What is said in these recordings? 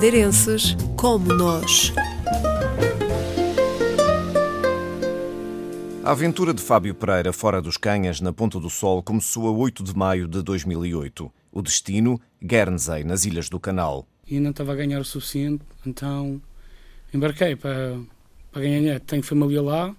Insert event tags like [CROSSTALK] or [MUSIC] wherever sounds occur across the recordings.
madeirenses como nós. A aventura de Fábio Pereira fora dos Canhas, na Ponta do Sol, começou a 8 de maio de 2008. O destino, Guernsey, nas Ilhas do Canal. E não estava a ganhar o suficiente, então embarquei para, para ganhar dinheiro. Tenho família lá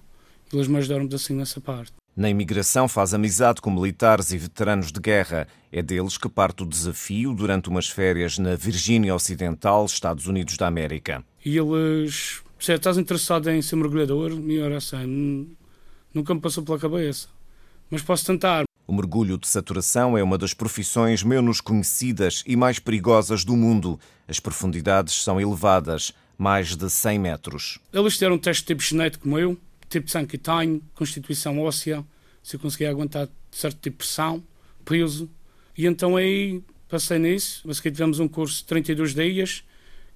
e eles me ajudaram assim nessa parte. Na imigração faz amizade com militares e veteranos de guerra. É deles que parte o desafio durante umas férias na Virgínia Ocidental, Estados Unidos da América. E eles, se estás interessado em ser mergulhador? Ora assim, nunca me passou pela cabeça. Mas posso tentar. O mergulho de saturação é uma das profissões menos conhecidas e mais perigosas do mundo. As profundidades são elevadas, mais de 100 metros. Eles fizeram um teste tipo genético como eu, tipo de sangue que tenho, constituição óssea, se eu conseguia aguentar certo tipo de pressão, peso. E então aí passei nisso. A seguir tivemos um curso de 32 dias,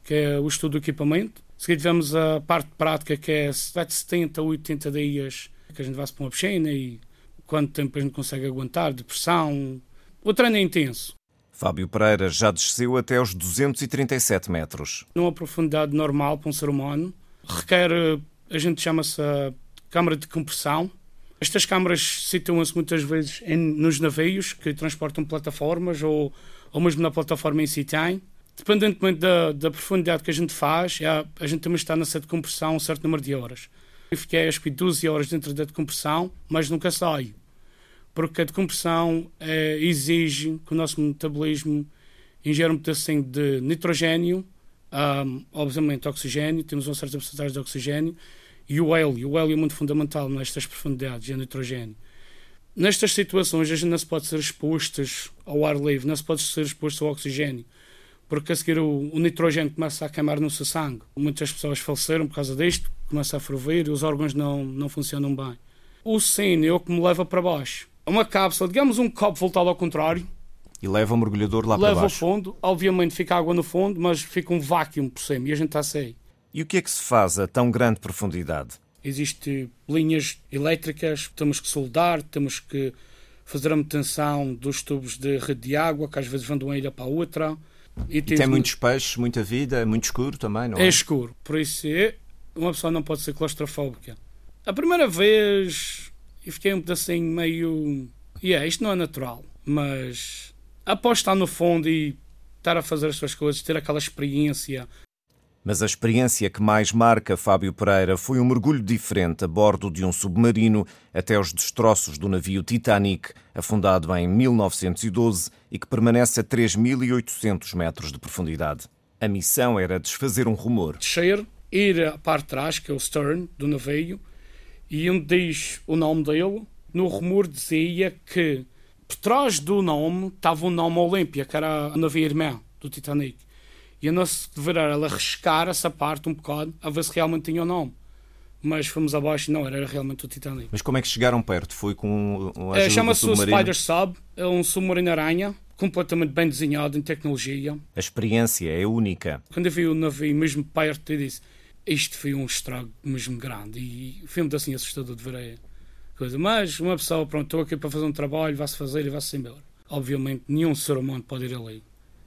que é o estudo do equipamento. A seguir tivemos a parte prática, que é vai de 70 a 80 dias, que a gente vai-se para uma piscina e quanto tempo a gente consegue aguentar de pressão. O treino é intenso. Fábio Pereira já desceu até aos 237 metros. Numa profundidade normal para um ser humano, requer, a gente chama-se câmara de compressão. Estas câmaras situam-se muitas vezes em, nos navios que transportam plataformas ou, ou mesmo na plataforma em si tem. Dependentemente da, da profundidade que a gente faz, a, a gente também está na sede de compressão um certo número de horas. Eu fiquei acho que 12 horas dentro da decompressão, mas nunca saio. Porque a decompressão é, exige que o nosso metabolismo ingere um pedacinho de nitrogênio, um, obviamente oxigênio, temos uma certa porcentagem de oxigênio, e o hélio. O hélio é muito fundamental nestas profundidades, o nitrogênio. Nestas situações, a gente não se pode ser expostas ao ar livre, não se pode ser exposto ao oxigênio porque a seguir o, o, nitrogênio começa a queimar no seu sangue. Muitas pessoas faleceram por causa disto, começa a ferver e os órgãos não, não funcionam bem. O sino é o que me leva para baixo. Uma cápsula, digamos um copo voltado ao contrário. E leva o mergulhador lá leva para baixo. Leva ao fundo, obviamente fica água no fundo, mas fica um vácuo por cima e a gente está a sair. E o que é que se faz a tão grande profundidade? Existem linhas elétricas, temos que soldar, temos que fazer a manutenção dos tubos de rede de água, que às vezes vão de uma ilha para a outra e, e tem muitos peixes, muita vida, é muito escuro também, não é? É escuro, por isso é, uma pessoa não pode ser claustrofóbica. A primeira vez eu fiquei um pedacinho meio. Yeah, isto não é natural, mas após estar no fundo e estar a fazer as suas coisas, ter aquela experiência, mas a experiência que mais marca Fábio Pereira foi um mergulho diferente a bordo de um submarino até os destroços do navio Titanic, afundado em 1912 e que permanece a 3.800 metros de profundidade. A missão era desfazer um rumor. Descer, ir à parte de trás, que é o stern do navio, e onde diz o nome dele, no rumor dizia que por trás do nome estava o nome Olímpia, que era o navio irmão do Titanic. E a nossa dever era ela riscar essa parte um bocado a ver se realmente tinha o nome. Mas fomos abaixo e não, era realmente o Titanic. Mas como é que chegaram perto? Foi com um é, Chama-se o Spider Sub, é um submarino aranha, completamente bem desenhado em tecnologia. A experiência é única. Quando eu vi o navio mesmo perto, eu disse: Isto foi um estrago mesmo grande. E foi um assim assustador de ver a coisa. Mas uma pessoa, pronto, estou aqui para fazer um trabalho, vai-se fazer e vai-se embora. Obviamente, nenhum ser humano pode ir ali.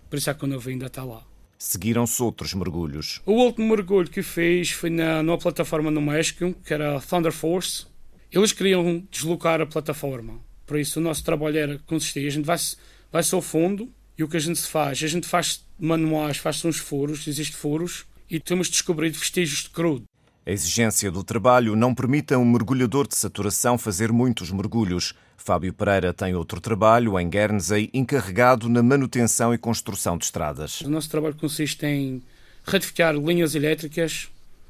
Por isso é que o navio ainda está lá. Seguiram-se outros mergulhos. O último mergulho que fiz foi na, numa plataforma no México, que era a Thunder Force. Eles queriam deslocar a plataforma. Por isso, o nosso trabalho era consistir. A gente vai-se vai ao fundo e o que a gente faz? A gente faz manuais, faz uns furos, existem furos, e temos descobrido vestígios de crudo. A exigência do trabalho não permite a um mergulhador de saturação fazer muitos mergulhos. Fábio Pereira tem outro trabalho em Guernsey encarregado na manutenção e construção de estradas. O nosso trabalho consiste em retificar linhas elétricas,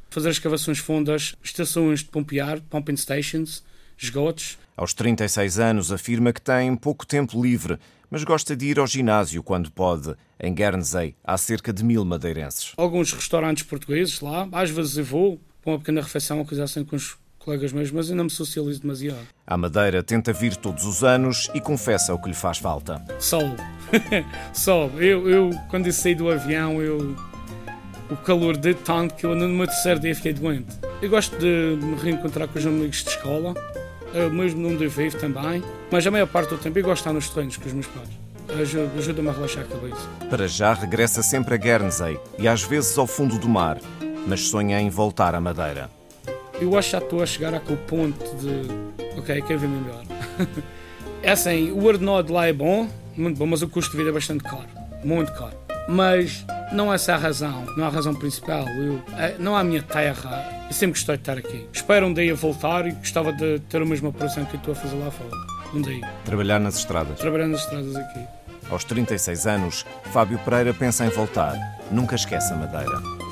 fazer escavações fundas, estações de pompear, pumping stations, esgotos. Aos 36 anos afirma que tem pouco tempo livre, mas gosta de ir ao ginásio quando pode. Em Guernsey há cerca de mil madeirenses. Alguns restaurantes portugueses lá, às vezes eu vou, com uma pequena refeição, uma coisa assim com os colegas meus, mas eu não me socializo demasiado. A Madeira tenta vir todos os anos e confessa o que lhe faz falta. Sol. [LAUGHS] Sol. Eu, eu, quando eu saí do avião, eu... O calor de tanto que eu no meu terceiro dia fiquei doente. Eu gosto de me reencontrar com os amigos de escola, eu mesmo não vivo também, mas a maior parte do tempo eu gosto de estar nos treinos com os meus pais. ajuda-me a relaxar a cabeça. Para já regressa sempre a Guernsey e às vezes ao fundo do mar, mas sonha em voltar à Madeira. Eu acho que já estou a chegar àquele ponto de. Ok, quero ver-me melhor. [LAUGHS] é assim, o ordenado lá é bom, muito bom, mas o custo de vida é bastante caro. Muito caro. Mas não essa é a razão, não é a razão principal. Eu, é, não é a minha terra. Eu sempre gostei de estar aqui. Espero um dia voltar e gostava de ter a mesma operação que estou a fazer lá fora. Um dia. Trabalhar nas estradas. Trabalhar nas estradas aqui. Aos 36 anos, Fábio Pereira pensa em voltar. Nunca esquece a Madeira.